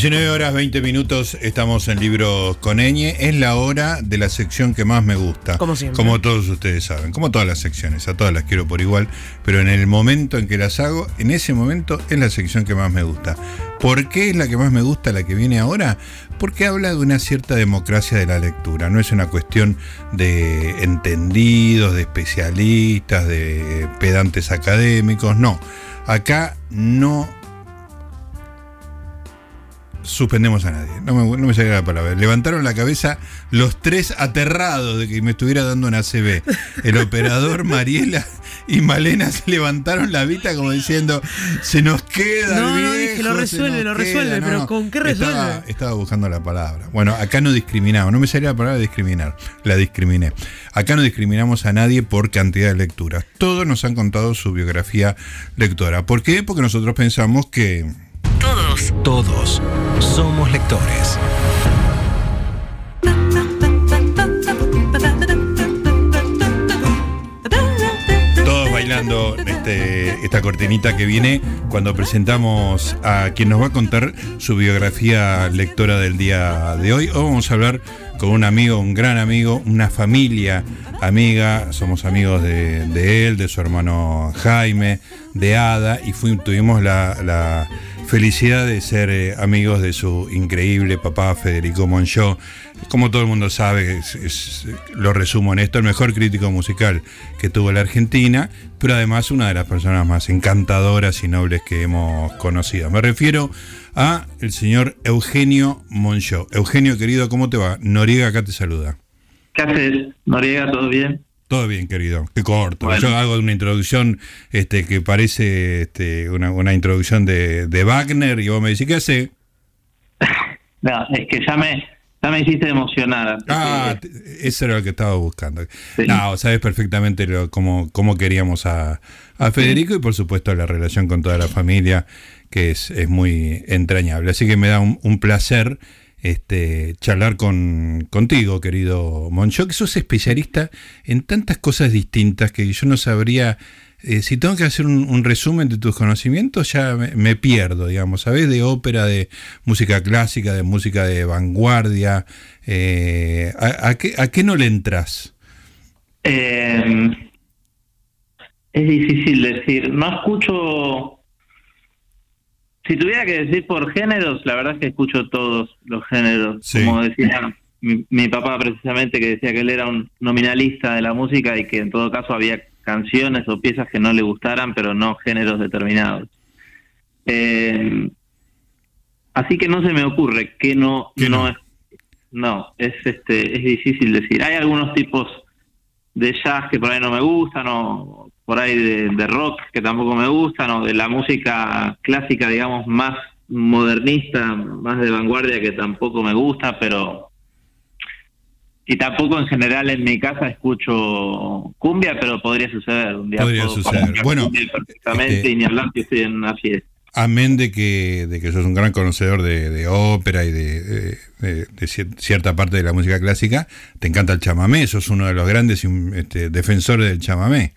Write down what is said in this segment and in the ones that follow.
19 horas 20 minutos estamos en Libros con Eñe. Es la hora de la sección que más me gusta. Como siempre. Como todos ustedes saben. Como todas las secciones. A todas las quiero por igual. Pero en el momento en que las hago, en ese momento es la sección que más me gusta. ¿Por qué es la que más me gusta la que viene ahora? Porque habla de una cierta democracia de la lectura. No es una cuestión de entendidos, de especialistas, de pedantes académicos. No. Acá no suspendemos a nadie. No me, no me salía la palabra. Levantaron la cabeza los tres aterrados de que me estuviera dando una CB. El operador, Mariela y Malena se levantaron la vista como diciendo, se nos queda. No, no, dije, lo resuelve, lo queda". resuelve, No, pero no. ¿con qué resuelve? Estaba, estaba buscando la palabra. Bueno, acá no discriminamos, no me salía la palabra discriminar, la discriminé. Acá no discriminamos a nadie por cantidad de lecturas. Todos nos han contado su biografía lectora. ¿Por qué? Porque nosotros pensamos que... Todos, somos lectores. Todos bailando este, esta cortinita que viene cuando presentamos a quien nos va a contar su biografía lectora del día de hoy. Hoy vamos a hablar con un amigo, un gran amigo, una familia amiga. Somos amigos de, él, de su hermano Jaime, de Ada, y tuvimos la, felicidad de ser eh, amigos de su increíble papá Federico Monchó. Como todo el mundo sabe, lo resumo en esto, el mejor crítico musical que tuvo la Argentina, pero además una de las personas más encantadoras y nobles que hemos conocido. Me refiero a el señor Eugenio Monchó. Eugenio, querido, ¿cómo te va? Noriega acá te saluda. ¿Qué haces, Noriega? ¿Todo bien? Todo bien, querido. Qué corto. Bueno. Yo hago una introducción este, que parece este, una, una introducción de, de Wagner y vos me decís, ¿qué hace? No, es que ya me, ya me hiciste emocionar. Ah, que- eso era lo que estaba buscando. Sí. No, sabes perfectamente lo, cómo, cómo queríamos a, a Federico y por supuesto la relación con toda la familia, que es, es muy entrañable. Así que me da un, un placer este, charlar con, contigo, querido Moncho, que sos especialista en tantas cosas distintas que yo no sabría... eh, si tengo que hacer un, resumen de tus conocimientos, ya me, pierdo, digamos, ¿sabes? De ópera, de música clásica, de música de vanguardia. eh, ¿a, a qué, ¿A qué no le entras? Eh, es difícil decir. No escucho. Si tuviera que decir por géneros, la verdad es que escucho todos los géneros. Sí. Como decía mi, mi papá precisamente, que decía que él era un nominalista de la música y que en todo caso había canciones o piezas que no le gustaran, pero no géneros determinados. Eh, así que no se me ocurre que no, ¿Qué no? no es no, es este es difícil decir. Hay algunos tipos de jazz que por ahí no me gustan, o por ahí de, de rock que tampoco me gustan, o de la música clásica, digamos, más modernista, más de vanguardia que tampoco me gusta, pero... Y tampoco en general en mi casa escucho cumbia, pero podría suceder. Un día Podría puedo suceder. Bueno, perfectamente este- y ni hablar que estoy en una fiesta. Amén de que, de que sos un gran conocedor de, de ópera y de, de- de- de cier- cierta parte de la música clásica, te encanta el chamamé, sos uno de los grandes este, defensores del chamamé.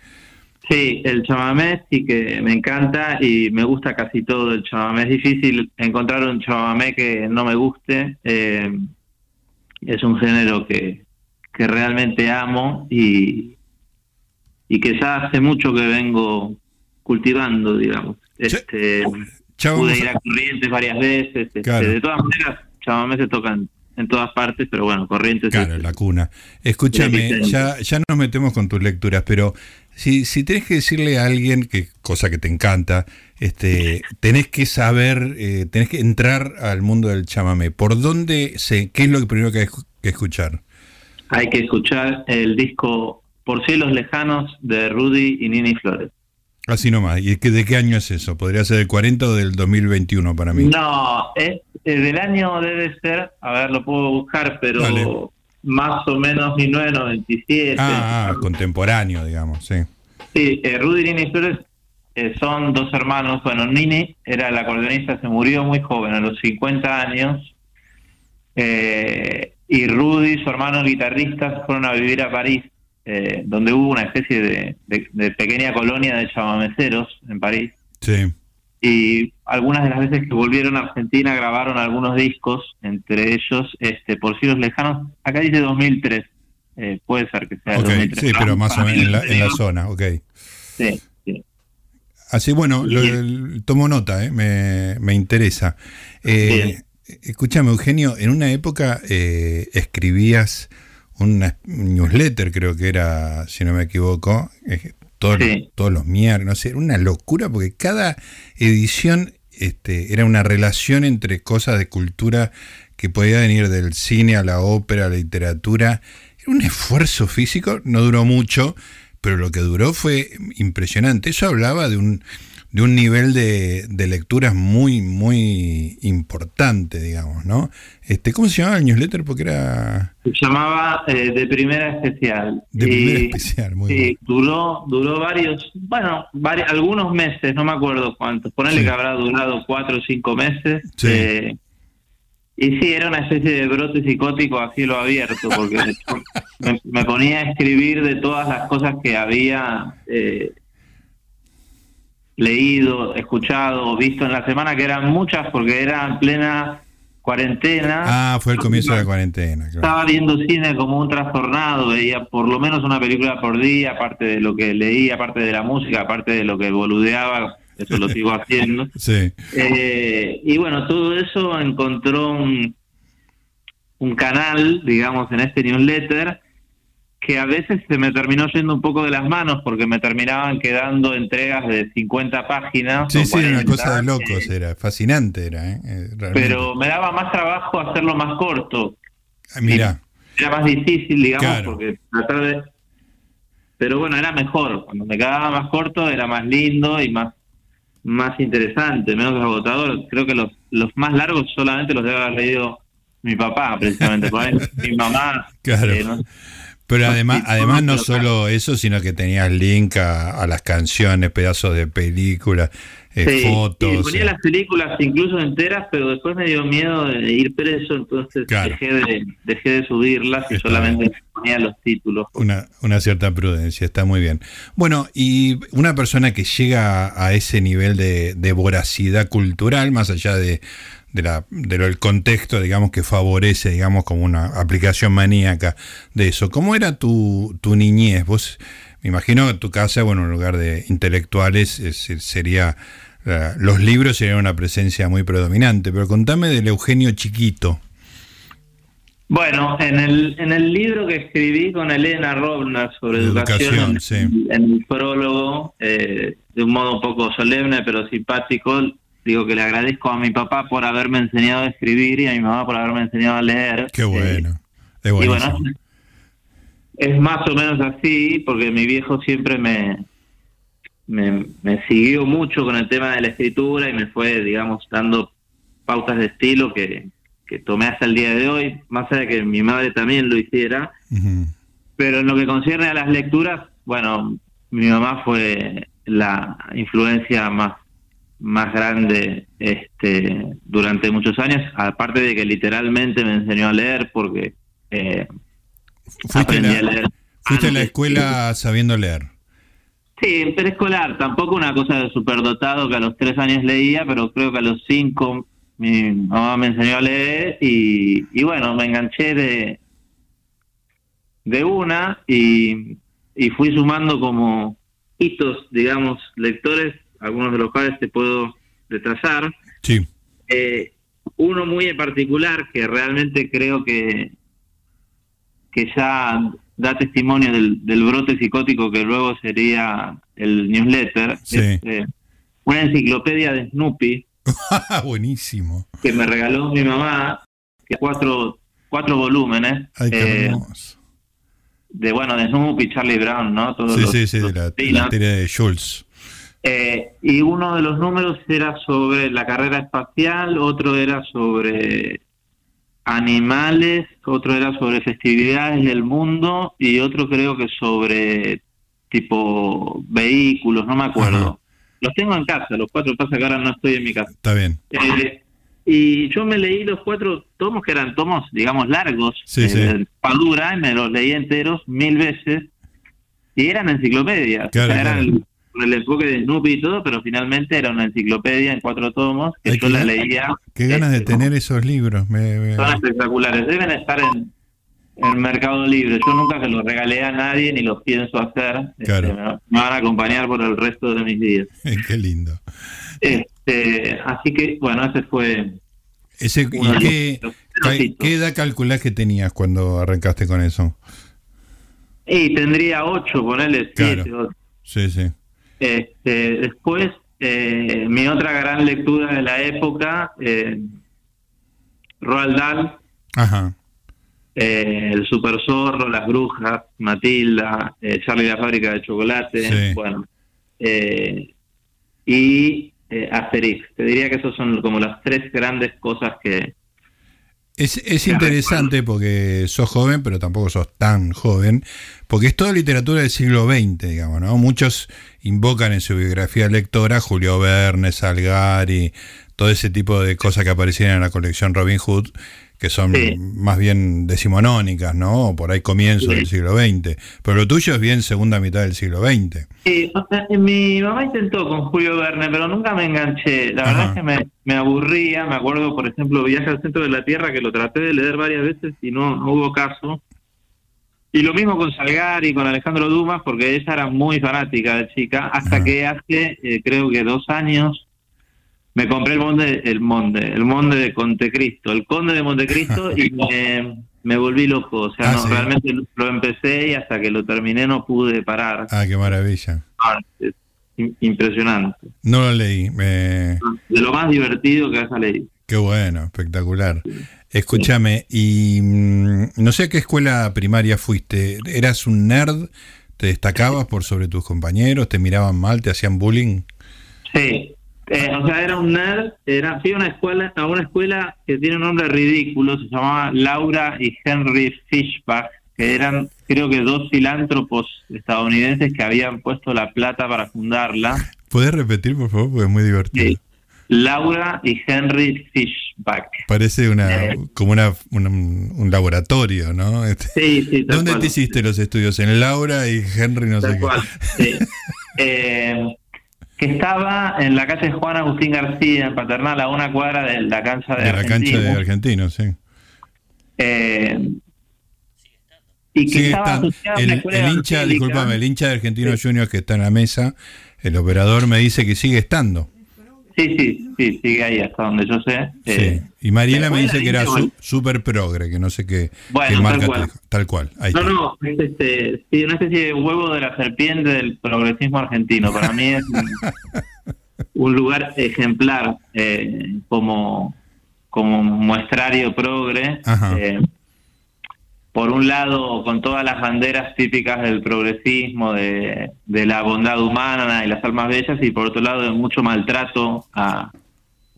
Sí, el chamamé sí que me encanta y me gusta casi todo el chamamé. Es difícil encontrar un chamamé que no me guste. eh, es un género que, que realmente amo y, y que ya hace mucho que vengo cultivando, digamos. Este, pude ir a- a Corrientes varias veces. este, Claro. De todas maneras, chamamé se tocan en todas partes, pero bueno, Corrientes Claro, es- la cuna. Escúchame, ya, ya nos metemos con tus lecturas, pero si, si tenés que decirle a alguien, que cosa que te encanta, este, tenés que saber, eh, tenés que entrar al mundo del chamamé. ¿Por dónde se, qué es lo primero que hay que escuchar? hay que escuchar el disco Por cielos lejanos de Rudy y Nini Flores. Así nomás. ¿Y de qué año es eso? ¿Podría ser del 40 o del 2021 para mí? No, es, del año debe ser, a ver, lo puedo buscar, pero Dale. más o menos 1997. Ah, ah, contemporáneo, digamos, sí. Sí, eh, Rudy y Nini Flores eh, son dos hermanos. Bueno, Nini era el acordeonista, se murió muy joven, a los 50 años. Eh, y Rudy, su hermano el guitarrista, fueron a vivir a París, eh, donde hubo una especie de, de- de pequeña colonia de chamameceros en París. Sí. Y algunas de las veces que volvieron a Argentina grabaron algunos discos, entre ellos este Por Cielos Lejanos. Acá dice 2003. Eh, puede ser que sea okay, 2003. Sí, pero más o menos en la, en la zona, ok. Sí, sí. Así, bueno, lo, tomo nota, eh, me, me interesa. Eh, escúchame, Eugenio, en una época eh, escribías una newsletter, creo que era, si no me equivoco, todos, todos los miércoles, no sé, era una locura porque cada edición este, era una relación entre cosas de cultura que podía venir del cine a la ópera, a la literatura. Era un esfuerzo físico, no duró mucho, pero lo que duró fue impresionante. Eso hablaba de un, de un nivel de, de lecturas muy, muy importante, digamos, ¿no? Este, ¿Cómo se llamaba el newsletter? Porque era... Se llamaba eh, De Primera Especial. De Primera Especial, muy sí, duró, duró varios, bueno, varios, algunos meses, no me acuerdo cuántos. Ponele que habrá durado cuatro o cinco meses. Sí. Eh, y sí, era una especie de brote psicótico a cielo abierto, porque me, me, ponía a escribir de todas las cosas que había... Eh, leído, escuchado, visto en la semana, que eran muchas porque era en plena cuarentena. Ah, fue el comienzo de la cuarentena. Claro. Estaba viendo cine como un trastornado, veía por lo menos una película por día, aparte de lo que leía, aparte de la música, aparte de lo que boludeaba, eso lo sigo haciendo. sí. Eh, y bueno, todo eso encontró un, un canal, digamos, en este newsletter que a veces se me terminó yendo un poco de las manos porque me terminaban quedando entregas de 50 páginas. Sí, sí, era una cosa de locos, era fascinante, era. ¿eh? Pero me daba más trabajo hacerlo más corto. Ah, mira. Era más difícil, digamos, claro. porque tratar de... Pero bueno, era mejor. Cuando me quedaba más corto era más lindo y más más interesante, menos agotador. Creo que los, los más largos solamente los debe haber leído mi papá, precisamente. mi mamá. Claro. Eh, no, pero además, además no solo eso, sino que tenías link a, a las canciones, pedazos de películas, eh, sí, fotos. Sí, ponía eh. las películas incluso enteras, pero después me dio miedo de ir preso, entonces claro. dejé, de, dejé de subirlas y está solamente bien. ponía los títulos. Una, una cierta prudencia, está muy bien. Bueno, y una persona que llega a ese nivel de, de voracidad cultural, más allá de de la, del contexto, digamos, que favorece, digamos, como una aplicación maníaca de eso. ¿Cómo era tu, tu niñez? Vos, me imagino que tu casa, bueno, en lugar de intelectuales, es, sería, los libros serían una presencia muy predominante, pero contame del Eugenio Chiquito. Bueno, en el, en el libro que escribí con Elena Robna sobre educación, sí. en, el prólogo, eh, de un modo un poco solemne pero simpático, digo que le agradezco a mi papá por haberme enseñado a escribir y a mi mamá por haberme enseñado a leer. Qué bueno. Eh, y bueno, es más o menos así, porque mi viejo siempre me, me, me, siguió mucho con el tema de la escritura y me fue, digamos, dando pautas de estilo que, que tomé hasta el día de hoy, más allá de que mi madre también lo hiciera. Uh -huh. Pero en lo que concierne a las lecturas, bueno, mi mamá fue la influencia más más grande este, durante muchos años, aparte de que literalmente me enseñó a leer porque eh, fuiste aprendí la, a leer. ¿Fuiste a la escuela sabiendo leer? Sí, preescolar, tampoco una cosa de superdotado que a los tres años leía, pero creo que a los cinco mi mamá me enseñó a leer y, y bueno, me enganché de, de una y, y fui sumando como hitos, digamos, lectores algunos de los cuales te puedo retrasar. Sí. Eh, uno muy en particular que realmente creo que, que ya da testimonio del, del brote psicótico que luego sería el newsletter. Sí. Es, eh, una enciclopedia de Snoopy. Buenísimo. Que me regaló mi mamá, que cuatro, cuatro volúmenes. Ay, qué eh, de bueno, de Snoopy, Charlie Brown, ¿no? Todos sí, los, sí, sí, los la, la serie de Schultz. Eh, y uno de los números era sobre la carrera espacial, otro era sobre animales, otro era sobre festividades del mundo y otro creo que sobre tipo vehículos, no me acuerdo. Ajá. Los tengo en casa, los cuatro, pasa que ahora no estoy en mi casa. Está bien. Eh, y yo me leí los cuatro tomos que eran tomos, digamos, largos, sí, eh, sí. Padura, y me los leí enteros mil veces y eran enciclopedias. Claro, o sea, eran claro el enfoque de Snoopy y todo, pero finalmente era una enciclopedia en cuatro tomos que yo la leía. Qué ganas de este, tener esos libros. Son espectaculares. Deben estar en, en Mercado Libre. Yo nunca se los regalé a nadie ni los pienso hacer. Este, me, van a acompañar por el resto de mis días. Qué lindo. Este, así que, bueno, ese fue. Ese, ¿Y qué, qué, edad calculás que tenías cuando arrancaste con eso? Y tendría ocho, ponerle siete. Claro. Sí, sí. Este, después, eh, mi otra gran lectura de la época, eh, Roald Dahl. Ajá. Eh, el Super Zorro, Las Brujas, Matilda, eh, Charlie la Fábrica de Chocolate, bueno, eh, y Asterix. Te diría que esos son como las tres grandes cosas que... Es, es interesante porque sos joven, pero tampoco sos tan joven, porque es toda literatura del siglo XX, digamos, ¿no? Muchos invocan en su biografía lectora Julio Verne, Salgari, todo ese tipo de cosas que aparecían en la colección Robin Hood, que son más bien decimonónicas, ¿no? O por ahí comienzo del siglo XX. Pero lo tuyo es bien segunda mitad del siglo XX. Sí, mi mamá intentó con Julio Verne, pero nunca me enganché. La verdad es que me, aburría. Me acuerdo, por ejemplo, Viaje al centro de la Tierra, que lo traté de leer varias veces y no, hubo caso. Y lo mismo con Salgari y con Alejandro Dumas, porque ella era muy fanática de chica, hasta que hace, eh, creo que dos años, me compré el Monde, el Monde, el Monde de Montecristo, el Conde de Montecristo y me, volví loco. O sea, ah, realmente lo empecé y hasta que lo terminé no pude parar. Ah, qué maravilla. Ah, impresionante. No lo leí. De lo más divertido que haya leído. Qué bueno, espectacular. Escúchame, y mm, no sé a qué escuela primaria fuiste. ¿Eras un nerd? ¿Te destacabas por sobre tus compañeros? ¿Te miraban mal? ¿Te hacían bullying? Sí, eh, o sea, era un nerd, era, fui a una escuela, a una escuela que tiene un nombre ridículo, se llamaba Laura y Henry Fishbach, que eran creo que dos filántropos estadounidenses que habían puesto la plata para fundarla. ¿Puedes repetir, por favor? Porque es muy divertido. Laura y Henry Fishbach. Parece una eh. como una, un laboratorio, ¿no? Este, sí, sí. ¿Dónde te hiciste los estudios? En Laura y Henry no sé cuál, Sí. eh, que estaba en la calle Juan Agustín García, en Paternal, a una cuadra de la cancha de, de la cancha de Argentino, sí. Eh, y que estaba el, el hincha, discúlpame, el hincha de Argentino Junior que está en la mesa, el operador me dice que sigue estando. Sí, sí, sí, sigue ahí hasta donde yo sé. Sí. y Mariela me dice que era súper progre, que no sé qué, bueno, marca tal cual. Tal cual ahí no, no, es este, sí, una especie de huevo de la serpiente del progresismo argentino. Para mí es un, lugar ejemplar eh, como, como muestrario progre. Eh, por un lado, con todas las banderas típicas del progresismo, de, la bondad humana y las almas bellas, y por otro lado, de mucho maltrato a,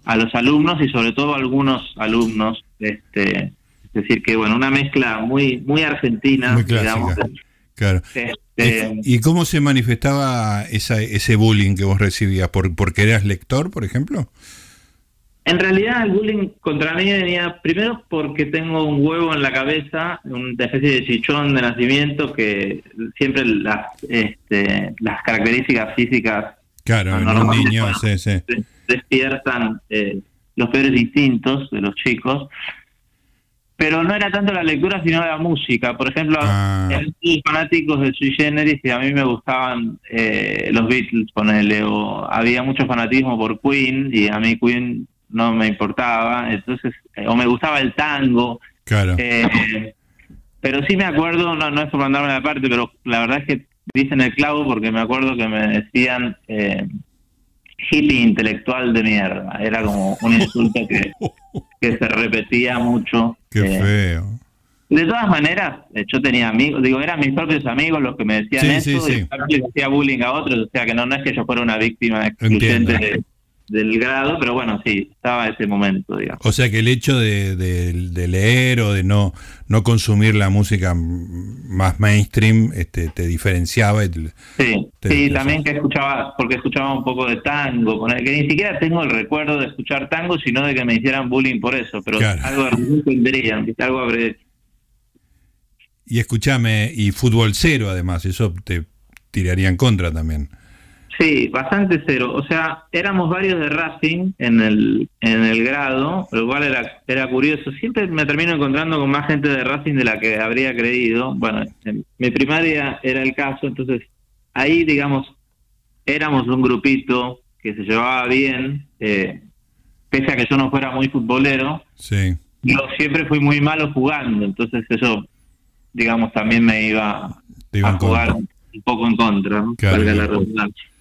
a los alumnos y sobre todo a algunos alumnos. Este, es decir, que bueno, una mezcla muy muy argentina, muy digamos. Claro. Este, ¿Y cómo se manifestaba esa, ese bullying que vos recibías? ¿Por, ¿Porque eras lector, por ejemplo? En realidad el bullying contra mí venía primero porque tengo un huevo en la cabeza, una especie de chichón de nacimiento que siempre las este, las características físicas claro, en un niño despiertan eh, los peores instintos de los chicos. Pero no era tanto la lectura, sino la música. Por ejemplo, ah. fanáticos de Sui Generis y a mí me gustaban eh, los Beatles, ponele, o había mucho fanatismo por Queen y a mí Queen no me importaba, entonces, eh, o me gustaba el tango. Claro. Eh, pero sí me acuerdo, no, no es por mandarme la parte, pero la verdad es que dicen el clavo porque me acuerdo que me decían eh, hippie intelectual de mierda. Era como un insulto que, que se repetía mucho. Qué feo. De todas maneras, yo tenía amigos, digo, eran mis propios amigos los que me decían eso, y hacía bullying a otros, o sea que no, no es que yo fuera una víctima excluyente de, del grado, pero bueno, sí, estaba ese momento, digamos. O sea que el hecho de, de, leer o de no, no consumir la música más mainstream este, te diferenciaba. sí, sí también que escuchaba, porque escuchaba un poco de tango, con el que ni siquiera tengo el recuerdo de escuchar tango, sino de que me hicieran bullying por eso, pero algo tendrían, algo habré... Y escúchame, y fútbol cero además, eso te tiraría en contra también. Sí, bastante cero. O sea, éramos varios de Racing en el, en el grado, lo cual era, era curioso. Siempre me termino encontrando con más gente de Racing de la que habría creído. Bueno, en mi primaria era el caso, entonces ahí, digamos, éramos un grupito que se llevaba bien, eh, pese a que yo no fuera muy futbolero. Sí. Yo siempre fui muy malo jugando, entonces eso, digamos, también me iba, a jugar un poco en contra, ¿no? la redundancia.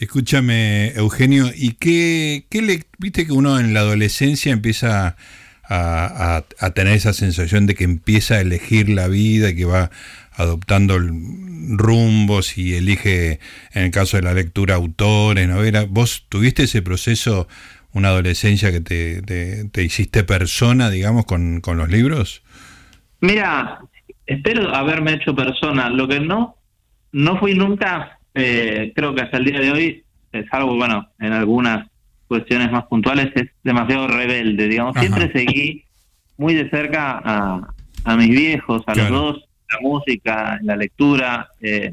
Escúchame, Eugenio, ¿y qué, qué le, viste que uno en la adolescencia empieza a, tener esa sensación de que empieza a elegir la vida y que va adoptando rumbos y elige, en el caso de la lectura, autores, novelas? ¿Vos tuviste ese proceso, una adolescencia que te, te, hiciste persona, digamos, con los libros? Mira, espero haberme hecho persona. Lo que no, no fui nunca eh, creo que hasta el día de hoy, es algo, bueno, en algunas cuestiones más puntuales, es demasiado rebelde, digamos. Siempre seguí muy de cerca a, a mis viejos, a los dos, la música, la lectura, eh,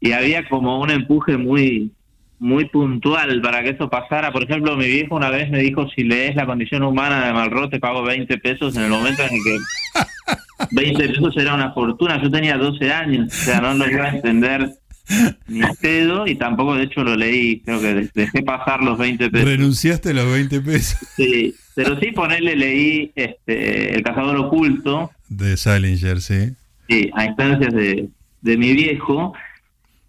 y había como un empuje muy muy puntual para que eso pasara. Por ejemplo, mi viejo una vez me dijo, si lees La condición humana de Malraux, te pago 20 pesos en el momento en que 20 pesos era una fortuna. Yo tenía 12 años, o sea, no lo iba a entender ni pedo y tampoco, de hecho, lo leí. Creo que dejé pasar los 20 pesos. ¿Renunciaste a los 20 pesos? Sí, pero sí ponerle, leí este, El cazador oculto. De Salinger, sí. Sí, a instancias de, de mi viejo.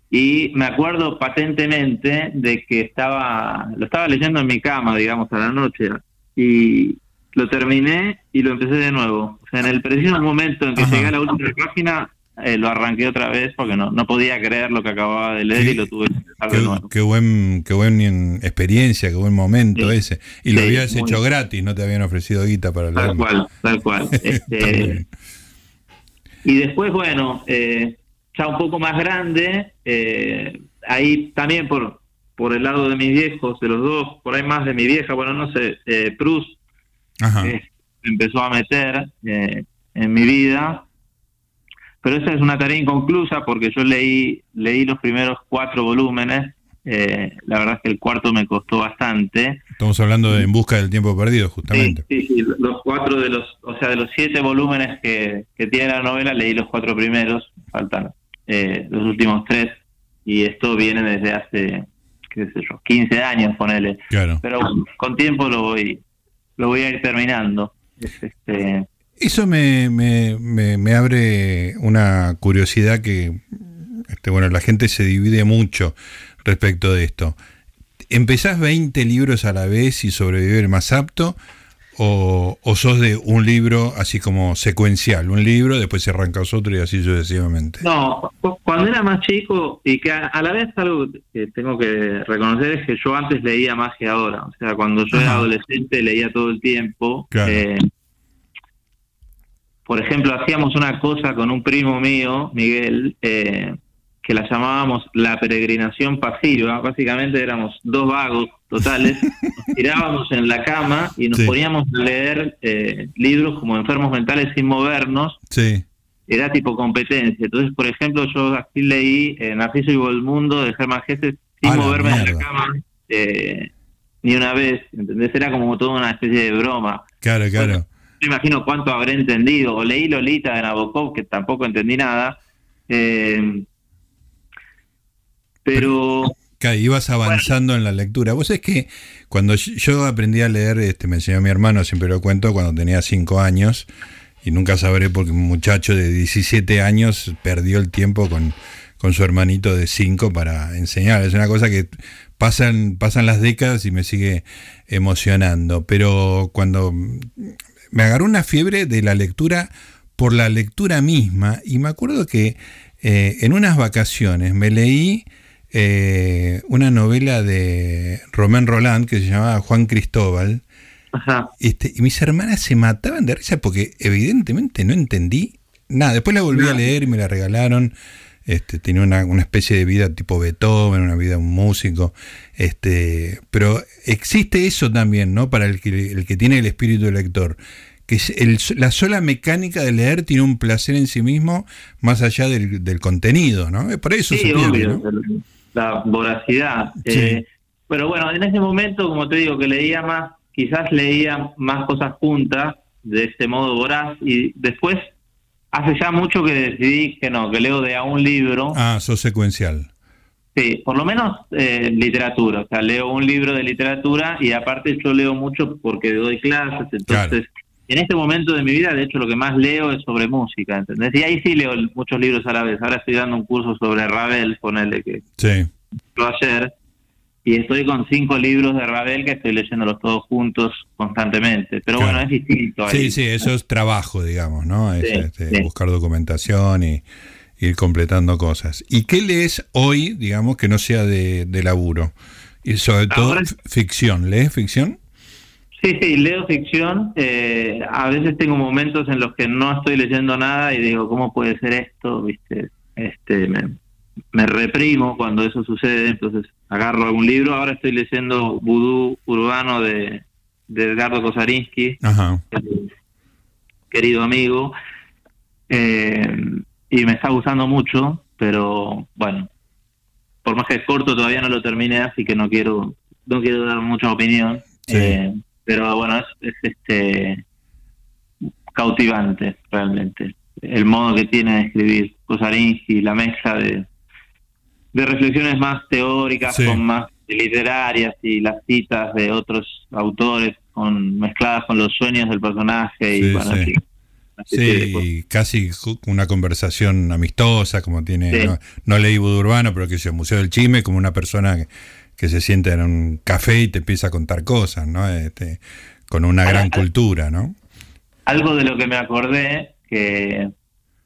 Y me acuerdo patentemente de que estaba, lo estaba leyendo en mi cama, digamos, a la noche. Y lo terminé y lo empecé de nuevo. O sea, en el preciso momento en que llegué a la última página, eh, lo arranqué otra vez porque no, no podía creer lo que acababa de leer y lo tuve que empezar qué, de nuevo. Qué buen, qué buen experiencia, qué buen momento ese. Y lo habías hecho gratis, no te habían ofrecido guita para leerlo. Tal cual, tal cual. este, y después, bueno, eh, ya un poco más grande, eh, ahí también por, por el lado de mis viejos, de los dos, por ahí más de mi vieja, bueno, no sé, eh, Prus eh, empezó a meter eh, en mi vida, pero esa es una tarea inconclusa porque yo leí, leí los primeros cuatro volúmenes, la verdad es que el cuarto me costó bastante. Estamos hablando de En busca del tiempo perdido, justamente. Sí, sí, los cuatro de los, o sea, de los siete volúmenes que, que tiene la novela, leí los cuatro primeros, faltan eh, los últimos tres, y esto viene desde hace, qué sé yo, 15 años, ponele. Claro. Pero con tiempo lo voy, lo voy a ir terminando. Este... Eso me, me, me, abre una curiosidad que, este, bueno, la gente se divide mucho respecto de esto. ¿Empezás 20 libros a la vez y sobrevive el más apto? O, sos de un libro así como secuencial, un libro, después se arrancas otro y así sucesivamente? No, cuando era más chico y que a, la vez algo que tengo que reconocer es que yo antes leía más que ahora. O sea, cuando yo era adolescente leía todo el tiempo. Eh, por ejemplo, hacíamos una cosa con un primo mío, Miguel, eh, que la llamábamos la peregrinación pasiva. Básicamente éramos dos vagos totales, nos tirábamos en la cama y nos poníamos a leer eh, libros como Enfermos Mentales sin movernos. Sí. Era tipo competencia. Entonces, por ejemplo, yo así leí eh, Narciso y Volmundo de Germán Gese sin moverme en la cama eh, ni una vez. ¿Entendés? Era como toda una especie de broma. Claro, claro. no me imagino cuánto habré entendido. O leí Lolita de Nabokov, que tampoco entendí nada. Eh, ibas avanzando en la lectura. Vos es que cuando yo aprendí a leer, este, me enseñó mi hermano, siempre lo cuento, cuando tenía 5 años, y nunca sabré porque un muchacho de 17 años perdió el tiempo con, con su hermanito de 5 para enseñar. Es una cosa que pasan, pasan las décadas y me sigue emocionando. Pero cuando me agarró una fiebre de la lectura por la lectura misma, y me acuerdo que eh, en unas vacaciones me leí eh, una novela de Romén Roland que se llamaba Juan Cristóbal. Este, y mis hermanas se mataban de risa porque evidentemente no entendí nada. Después la volví a leer y me la regalaron. Este, tenía una, una, especie de vida tipo Beethoven, una vida de un músico. Este, pero existe eso también, ¿no? Para el que, el que tiene el espíritu del lector que el, la sola mecánica de leer tiene un placer en sí mismo más allá del, del contenido, ¿no? Por eso sí, se obvio, la voracidad. Eh, pero bueno, en ese momento, como te digo, que leía más, quizás leía más cosas juntas, de este modo voraz, y después, hace ya mucho que decidí que no, que leo de a un libro. Ah, sos secuencial. Sí, por lo menos eh, literatura, o sea, leo un libro de literatura y aparte yo leo mucho porque doy clases, entonces en este momento de mi vida, de hecho, lo que más leo es sobre música, ¿entendés? Y ahí sí leo muchos libros a la vez. Ahora estoy dando un curso sobre Ravel, ponele que sí. ayer, y estoy con cinco libros de Ravel que estoy leyéndolos todos juntos constantemente. Pero bueno, es distinto. Sí, sí, eso es trabajo, digamos, ¿no? Es, este, Buscar documentación y ir completando cosas. ¿Y qué lees hoy, digamos, que no sea de, laburo? Y sobre todo ficción. ¿Lees ficción? Sí, sí, leo ficción. Eh, a veces tengo momentos en los que no estoy leyendo nada y digo, ¿cómo puede ser esto? ¿Viste? Este, me, reprimo cuando eso sucede, entonces agarro algún libro. Ahora estoy leyendo Vudú Urbano de, Edgardo Kosarinsky, querido amigo, eh, y me está gustando mucho, pero bueno, por más que es corto todavía no lo terminé, así que no quiero no quiero dar mucha opinión. Eh, pero bueno, es, este cautivante realmente. El modo que tiene de escribir y la mezcla de, de reflexiones más teóricas con más literarias y las citas de otros autores con mezcladas con los sueños del personaje y bueno, Sí, casi una conversación amistosa, como tiene, no, leí Budo Urbano, pero que es el Museo del Chisme, como una persona que, se siente en un café y te empieza a contar cosas, ¿no? Este, con una gran cultura, ¿no? Algo de lo que me acordé, que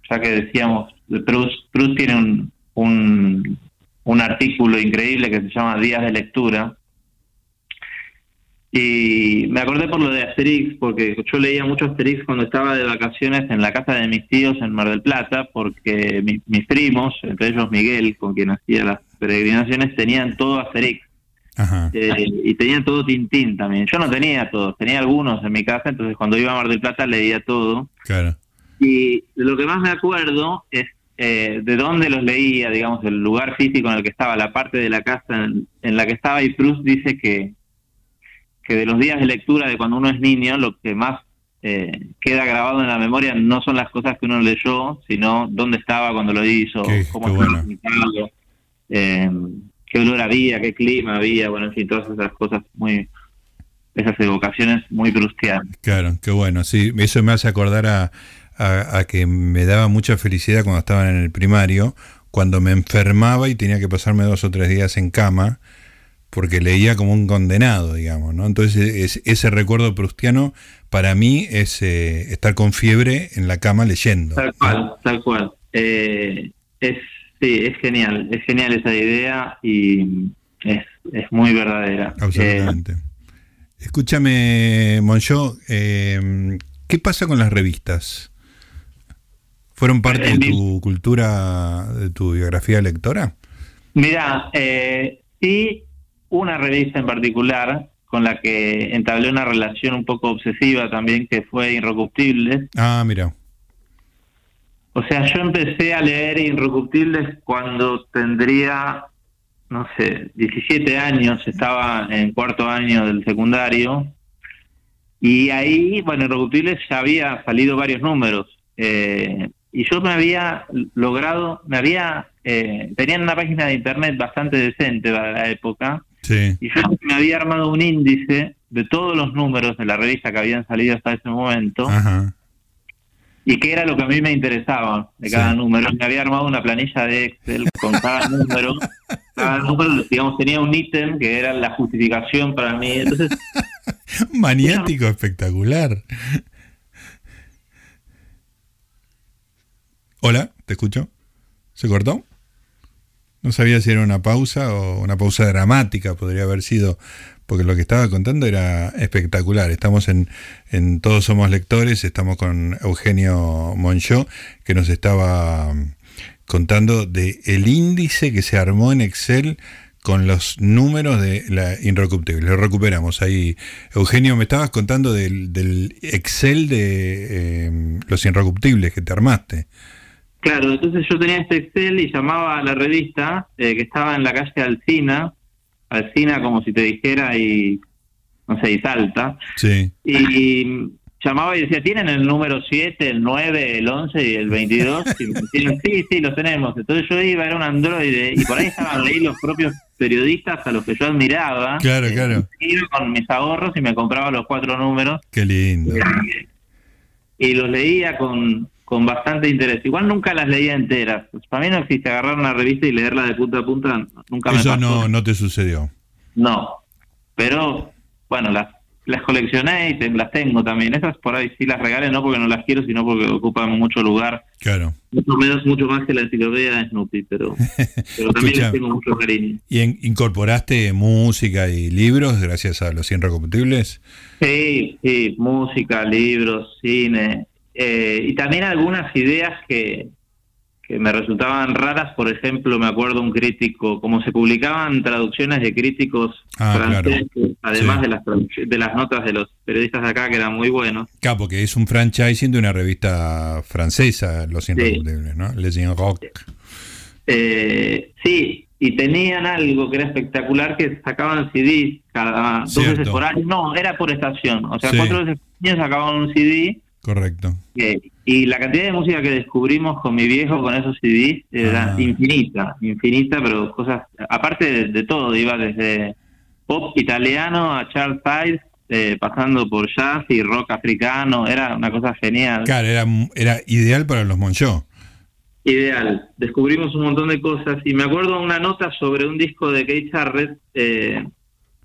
ya que decíamos, Proust, Proust tiene un, un, un artículo increíble que se llama Días de Lectura, y me acordé por lo de Asterix, porque yo leía mucho Asterix cuando estaba de vacaciones en la casa de mis tíos en Mar del Plata, porque mis primos, entre ellos Miguel, con quien hacía las peregrinaciones, tenían todo Asterix. Eh, y tenían todo Tintín también. Yo no tenía todos, tenía algunos en mi casa, entonces cuando iba a Mar del Plata leía todo. Claro. Y lo que más me acuerdo es eh, de dónde los leía, digamos, el lugar físico en el que estaba, la parte de la casa en, en la que estaba, y Proust dice que que de los días de lectura de cuando uno es niño, lo que más eh, queda grabado en la memoria no son las cosas que uno leyó, sino dónde estaba cuando lo hizo, cómo estaba eh, qué olor había, qué clima había, bueno, en fin, todas esas cosas muy, esas evocaciones muy prustianas. Claro, qué bueno, sí, eso me hace acordar a, a, que me daba mucha felicidad cuando estaba en el primario, cuando me enfermaba y tenía que pasarme dos o tres días en cama, porque leía como un condenado, digamos, ¿no? Entonces ese recuerdo prustiano para mí es eh, estar con fiebre en la cama leyendo. Tal cual, tal cual. Eh, es, sí, es genial, es genial esa idea y es, es muy verdadera. Absolutamente. Escúchame, Moncho, ¿qué pasa con las revistas? ¿Fueron parte de tu cultura, de tu biografía lectora? Mira, eh, sí, una revista en particular con la que entablé una relación un poco obsesiva también, que fue Irrecuptibles. Ah, mira. O sea, yo empecé a leer Irrecuptibles cuando tendría, no sé, 17 años, estaba en cuarto año del secundario, y ahí, bueno, Irrecuptibles ya había salido varios números. Eh, y yo me había logrado, me había, eh, tenían una página de internet bastante decente para la época, y yo me había armado un índice de todos los números de la revista que habían salido hasta ese momento. Y que era lo que a mí me interesaba de cada número. Me había armado una planilla de Excel con cada número. Cada número, digamos, tenía un ítem que era la justificación para mí. Entonces, Maniático espectacular. Hola, ¿te escucho? ¿Se cortó? No sabía si era una pausa o una pausa dramática, podría haber sido, porque lo que estaba contando era espectacular. Estamos en, en Todos Somos Lectores, estamos con Eugenio Monchó, que nos estaba mm, contando de el índice que se armó en Excel con los números de la Inrecuptible. Lo recuperamos ahí. Eugenio, me estabas contando del, Excel de eh, los Inrecuptibles que te armaste. Claro, entonces yo tenía este Excel y llamaba a la revista eh, que estaba en la calle Alcina, Alcina como si te dijera y, no sé, y Salta. Sí. Y llamaba y decía, ¿tienen el número 7, el 9, el 11 y el 22? Y me decían, sí, sí, los tenemos. Entonces yo iba, era un androide, y por ahí estaban ahí los propios periodistas a los que yo admiraba. Claro, claro. Iba con mis ahorros y me compraba los cuatro números. Qué lindo. Y los leía con, con bastante interés. Igual nunca las leía enteras. Para mí no existe agarrar una revista y leerla de punta a punta. Nunca me Eso pasó. no, no te sucedió. No. Pero, bueno, las, las coleccioné y te- las tengo también. Esas por ahí sí las regalé, no porque no las quiero, sino porque ocupan mucho lugar. Claro. Mucho menos, mucho más que la enciclopedia de Snoopy, pero, pero también Escucha. les tengo mucho cariño. ¿Y en- incorporaste música y libros gracias a los 100 recombustibles? Sí, sí, música, libros, cine. Eh, y también algunas ideas que, que me resultaban raras. Por ejemplo, me acuerdo un crítico, como se publicaban traducciones de críticos Ah, claro. franceses, además Sí. de, las de las notas de los periodistas de acá, que eran muy buenos. Claro, porque es un franchising de una revista francesa, Los 100 Sí. ¿no? Les 100 Rock. Eh, sí, y tenían algo que era espectacular, que sacaban CDs cada dos Cierto. veces por año. No, era por estación. O sea, Sí. cuatro veces por año sacaban un CD. Correcto. eh, y la cantidad de música que descubrimos con mi viejo con esos CDs era Ah. infinita, infinita, pero cosas, aparte de, de todo, iba desde pop italiano a Charles Ives, eh, pasando por jazz y rock africano, era una cosa genial. Claro, era, era ideal para los Monchó. Ideal. Descubrimos un montón de cosas y me acuerdo una nota sobre un disco de Keith Jarrett eh,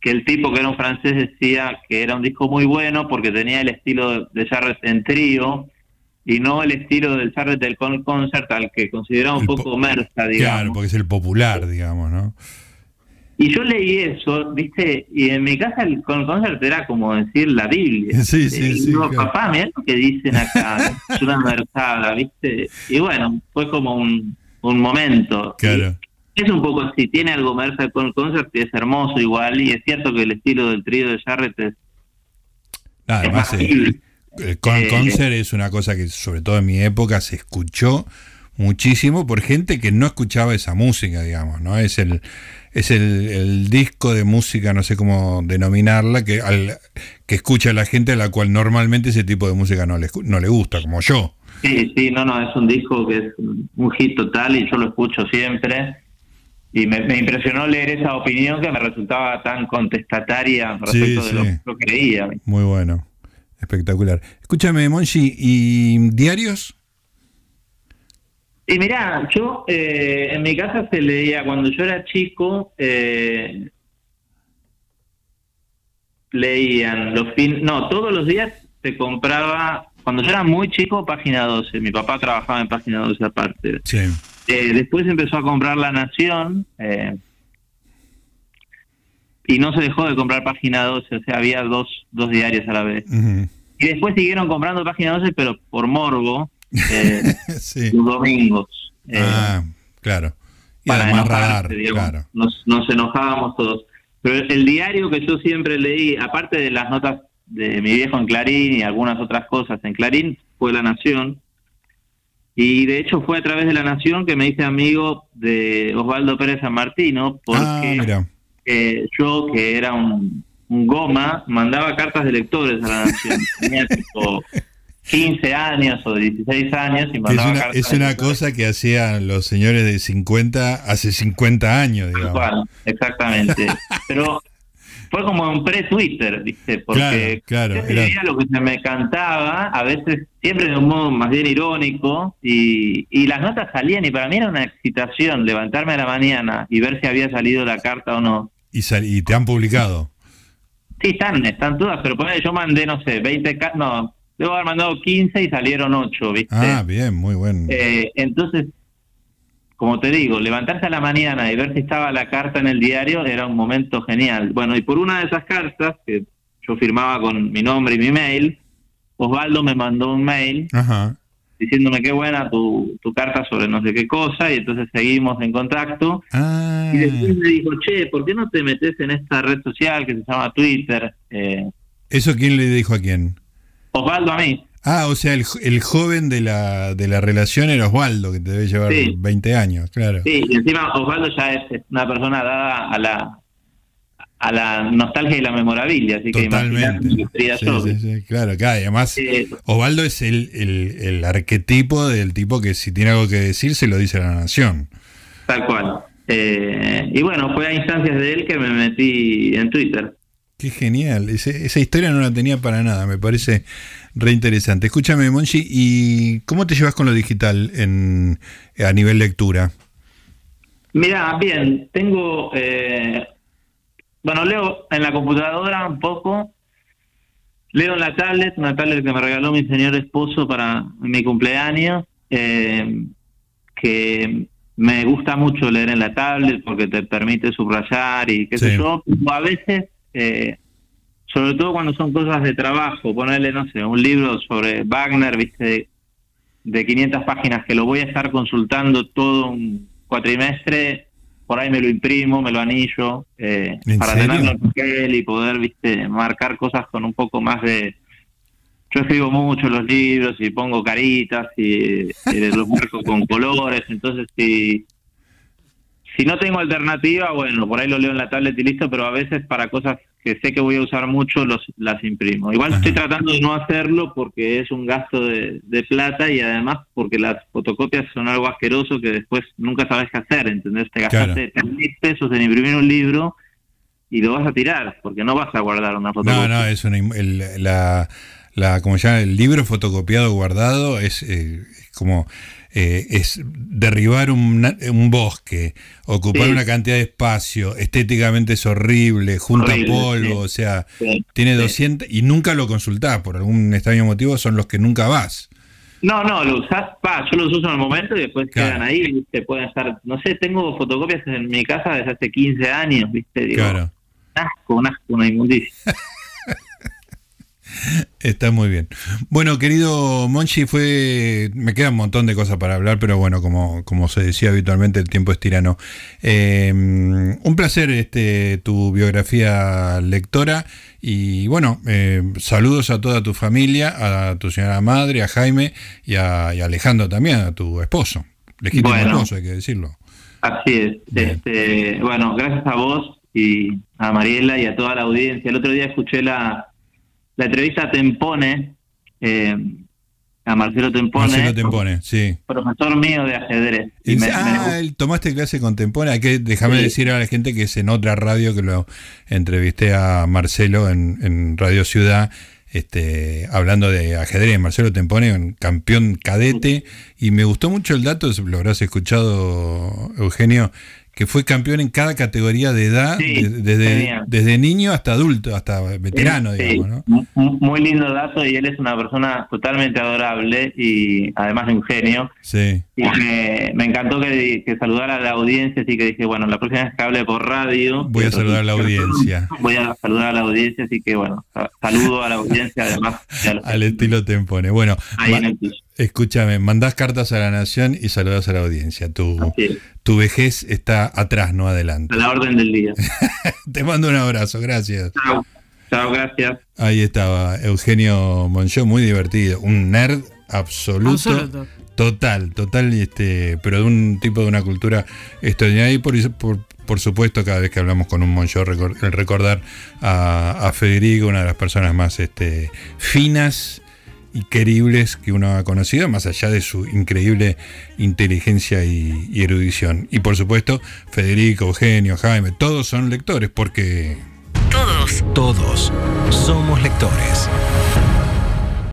que el tipo que era un francés decía que era un disco muy bueno porque tenía el estilo de Jarrett en trío y no el estilo del Jarrett del con concert al que consideraba un poco mersa, Claro, digamos. porque es el popular, digamos, ¿no? Y yo leí eso, ¿viste? Y en mi casa el con concert era como decir la Biblia. Sí, sí, Y sí, digo, claro. papá, mirá lo que dicen acá, es una mercada, ¿viste? Y bueno, fue como un, un momento. Claro. Y es un poco así, tiene algo Mercer con concert y es hermoso igual, y es cierto que el estilo del trío de Jarrett es, Nada, es además, más eh, el con Eh, concert es una cosa que, sobre todo en mi época, se escuchó muchísimo por gente que no escuchaba esa música, digamos, ¿no? Es el es el, el disco de música, no sé cómo denominarla, que al, que escucha la gente a la cual normalmente ese tipo de música no le, no le gusta, como yo. Sí, sí, no, no, es un disco que es un hit total y yo lo escucho siempre. Y me, me impresionó leer esa opinión que me resultaba tan contestataria respecto Sí, de lo que yo creía. Muy bueno, espectacular. Escúchame, Monchi, ¿y diarios? Y mirá, yo eh, en mi casa se leía, cuando yo era chico, eh, leían los fin no, todos los días se compraba, cuando yo era muy chico, página 12, mi papá trabajaba en página 12 aparte. Sí. Eh, después empezó a comprar La Nación eh, y no se dejó de comprar página 12, o sea, había dos, dos diarios a la vez. Y después siguieron comprando página 12, pero por morbo, eh, sí. los domingos. Eh, Ah, claro. Y para enojarse, radar, digamos. claro. Nos, nos enojábamos todos. Pero el diario que yo siempre leí, aparte de las notas de mi viejo en Clarín y algunas otras cosas en Clarín, fue La Nación. Y de hecho fue a través de La Nación que me hice amigo de Osvaldo Pérez San Martino, porque Ah, eh, yo, que era un, un goma, mandaba cartas de lectores a La Nación. Tenía tipo 15 años o 16 años y Que es mandaba una, cartas es de una lectores. cosa que hacían los señores de 50 hace 50 años, digamos. exactamente. Pero fue como un pre-Twitter, ¿viste? Porque Claro, claro, yo era- escribía lo que se me cantaba, a veces siempre de un modo más bien irónico, y, y las notas salían, y para mí era una excitación levantarme a la mañana y ver si había salido la carta o no. Y, sal- y te han publicado. Sí, están, están todas, pero ponele, yo mandé, no sé, 20 cartas, no, debo haber mandado 15 y salieron 8, ¿viste? Ah, bien, muy bueno. Eh, entonces, como te digo, levantarse a la mañana y ver si estaba la carta en el diario era un momento genial. Bueno, y por una de esas cartas, que yo firmaba con mi nombre y mi mail, Osvaldo me mandó un mail Ajá. diciéndome qué buena tu, tu carta sobre no sé qué cosa, y entonces seguimos en contacto. Ah, Y después me dijo, che, ¿por qué no te metes en esta red social que se llama Twitter? Eh, ¿eso quién le dijo a quién? Osvaldo a mí. Ah, o sea, el, el, joven de la, de la relación era Osvaldo, que te debe llevar 20 años, claro. Sí, y encima Osvaldo ya es una persona dada a la a la nostalgia y la memorabilia, así Totalmente. que sí, sí, sí, claro, claro, además eh, Osvaldo es el, el, el, arquetipo del tipo que si tiene algo que decir se lo dice a la nación. Tal cual. Eh, y bueno, fue a instancias de él que me metí en Twitter. Qué genial, esa historia no la tenía para nada, me parece re interesante. Escúchame, Monchi, ¿y cómo te llevas con lo digital en, a nivel lectura? Mira, bien, tengo, eh, bueno, leo en la computadora un poco, leo en la tablet, una tablet que me regaló mi señor esposo para mi cumpleaños, eh, que me gusta mucho leer en la tablet porque te permite subrayar y qué sé yo, a veces eh, sobre todo cuando son cosas de trabajo, ponerle, no sé, un libro sobre Wagner, viste, de 500 páginas que lo voy a estar consultando todo un cuatrimestre, por ahí me lo imprimo, me lo anillo, eh, para tenerlo en papel y poder, viste, marcar cosas con un poco más de... Yo escribo mucho los libros y pongo caritas y, y los marco con colores, entonces si si no tengo alternativa, bueno, por ahí lo leo en la tablet y listo, pero a veces para cosas que sé que voy a usar mucho los, las imprimo. Igual estoy tratando de no hacerlo porque es un gasto de, plata y además porque las fotocopias son algo asqueroso que después nunca sabes qué hacer, ¿entendés? Te gastaste mil pesos en imprimir un libro y lo vas a tirar porque no vas a guardar una fotocopia. No, no, es una, el, la, la, como ya el libro fotocopiado guardado es eh, como eh, es derribar un, un, bosque, ocupar una cantidad de espacio, estéticamente es horrible, junta polvo, o sea, tiene 200 y nunca lo consultás, por algún extraño motivo son los que nunca vas. No, no, lo usás, pa, yo los uso en el momento y después quedan ahí, te pueden estar, no sé, tengo fotocopias en mi casa desde hace 15 años, ¿viste? Digo, claro. un asco, un asco, una inmundicia. Está muy bien. Bueno, querido Monchi, fue. Me queda un montón de cosas para hablar, pero bueno, como, como se decía habitualmente, el tiempo es tirano. Em, un placer este, tu biografía lectora. Y bueno, eh, saludos a toda tu familia, a tu señora madre, a Jaime y a, Alejandro también, a tu esposo. Legítimo esposo, hay que decirlo. Así es. Este, bueno, gracias a vos y a Mariela y a toda la audiencia. El otro día escuché la la entrevista Tempone, eh, a Marcelo Tempone. Marcelo Tempone, sí. Profesor mío de ajedrez. ah, tomaste clase con Tempone. Que, déjame decir a la gente que es en otra radio que lo entrevisté a Marcelo en, Radio Ciudad. Este, hablando de ajedrez, Marcelo Tempone, campeón cadete, y me gustó mucho el dato, lo habrás escuchado, Eugenio, que fue campeón en cada categoría de edad, desde, desde niño hasta adulto, hasta veterano, digamos. ¿no? Muy lindo dato y él es una persona totalmente adorable y además de un genio. Sí. Y me, encantó que, saludara a la audiencia, así que dije, bueno, la próxima vez que hable por radio... Voy a saludar a la audiencia. Voy a saludar a la audiencia, así que bueno, saludo a la audiencia además. Al estilo Tempone. Bueno, escúchame, mandás cartas a la nación y saludas a la audiencia. Tu, tu vejez está atrás, no adelante. A la orden del día. Te mando un abrazo, gracias. Chao. Chao, gracias. Ahí estaba Eugenio Monchó, muy divertido, un nerd absoluto. Total, total, este, pero de un tipo de una cultura extraordinaria y por, por, por supuesto cada vez que hablamos con un Moncho recordar a, Federico, una de las personas más este, finas y queribles que uno ha conocido, más allá de su increíble inteligencia y, y erudición. Y por supuesto, Federico, Eugenio, Jaime, todos son lectores porque... Todos, todos somos lectores.